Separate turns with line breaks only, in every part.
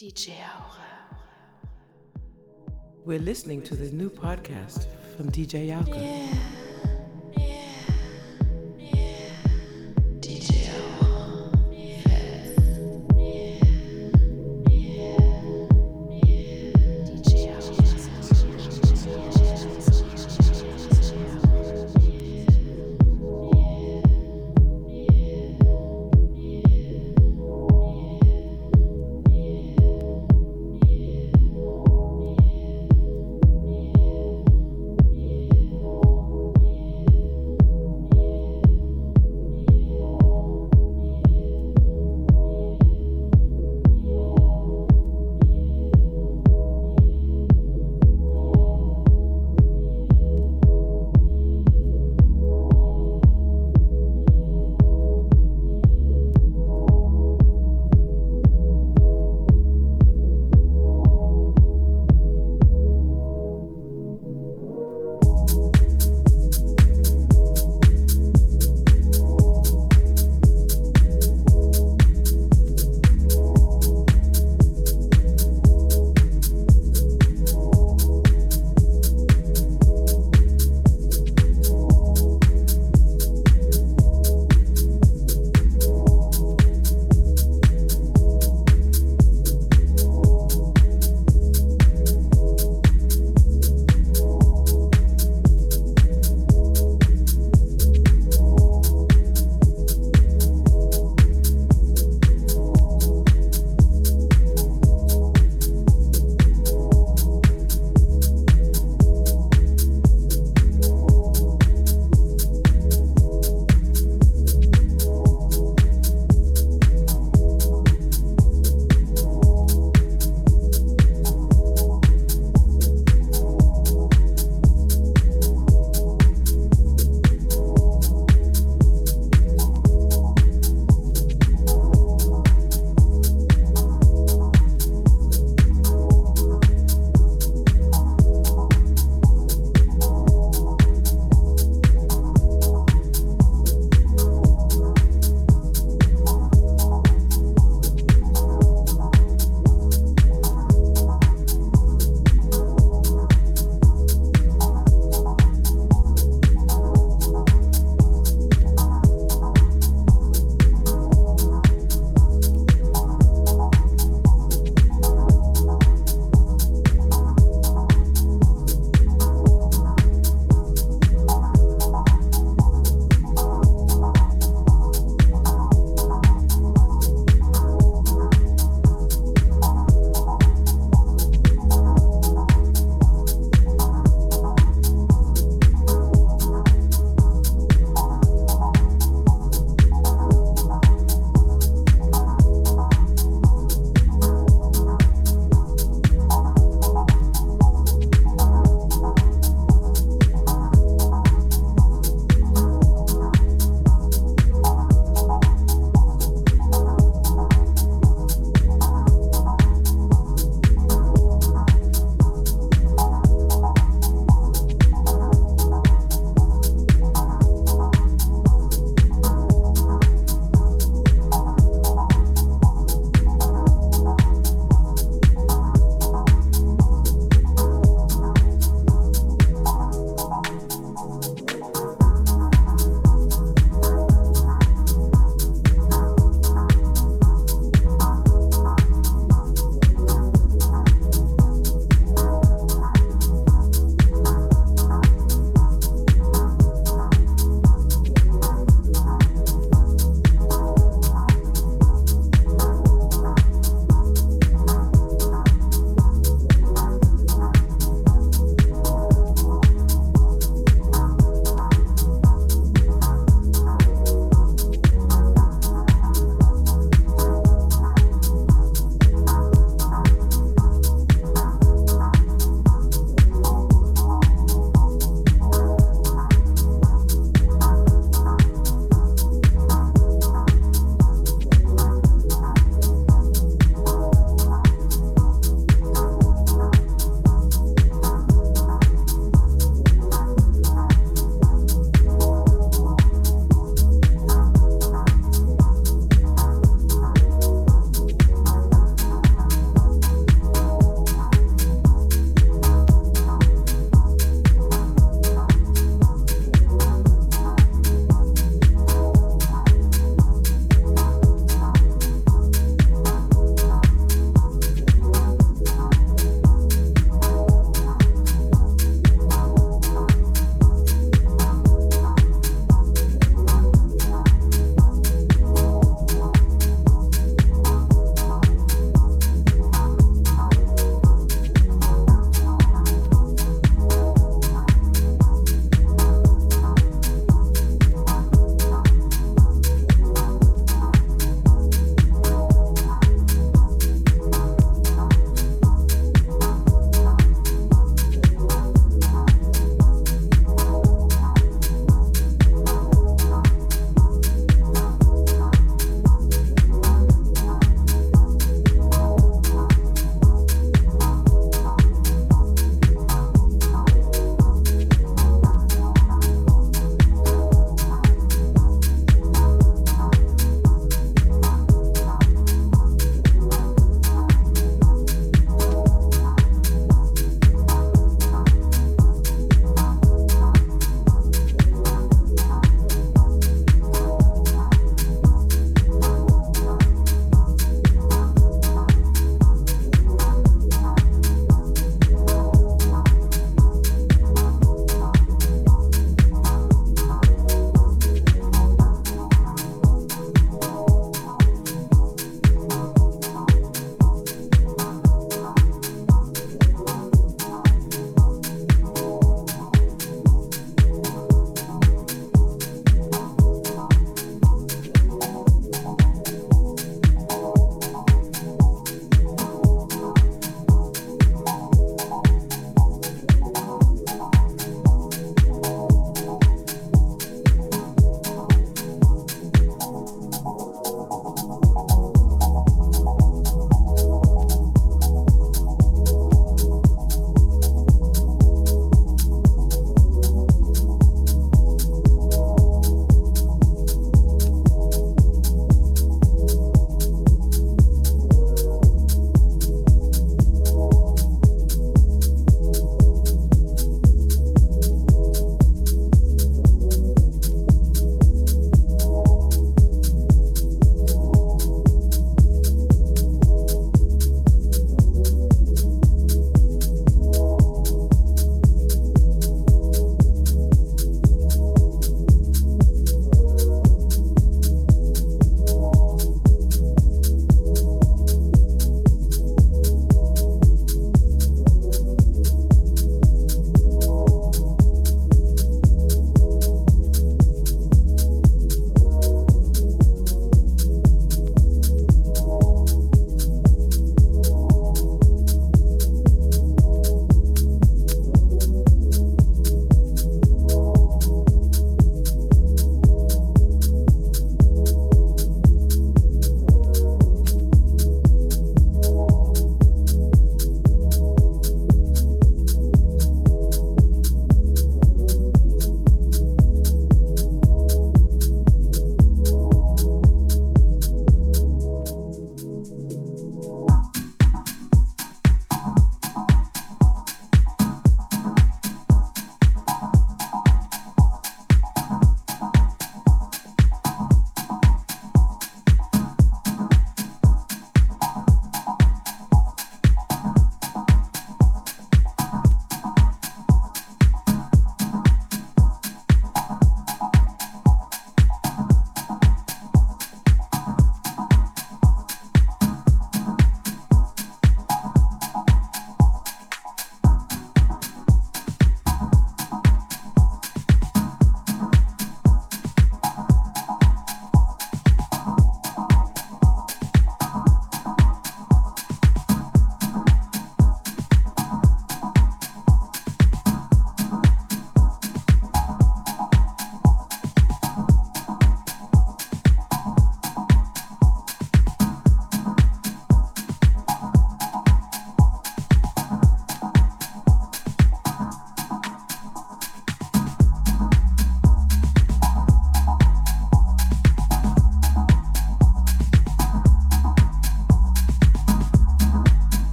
DJ Aura.
We're listening to the new podcast from DJ.
Yeah, yeah,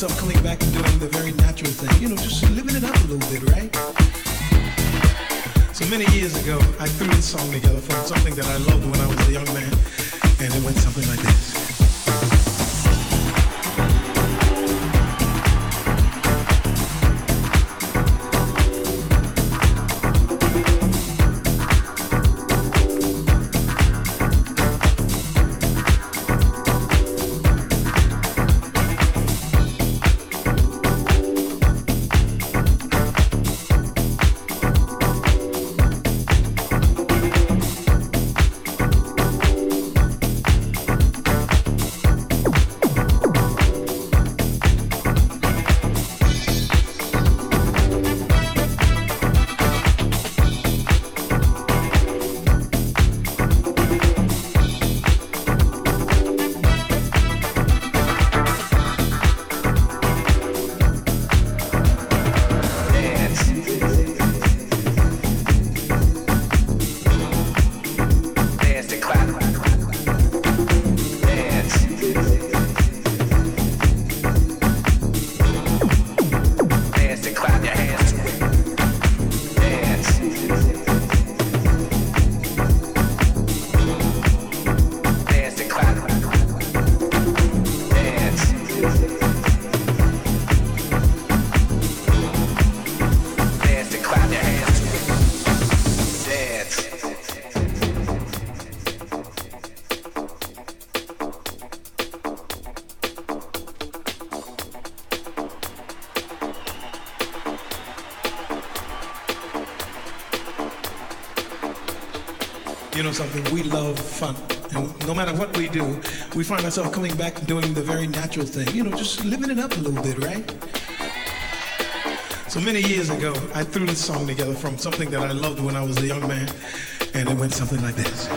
myself coming back and doing the very natural thing, you know, just living it up a little bit, right? So many years ago, I threw this song together from something that I loved when I was a young man, and it went something like this. Know something, we love fun. And no matter what we do, we find ourselves coming back and doing the very natural thing, you know, just living it up a little bit, right? So many years ago, I threw this song together from something that I loved when I was a young man, and it went something like this.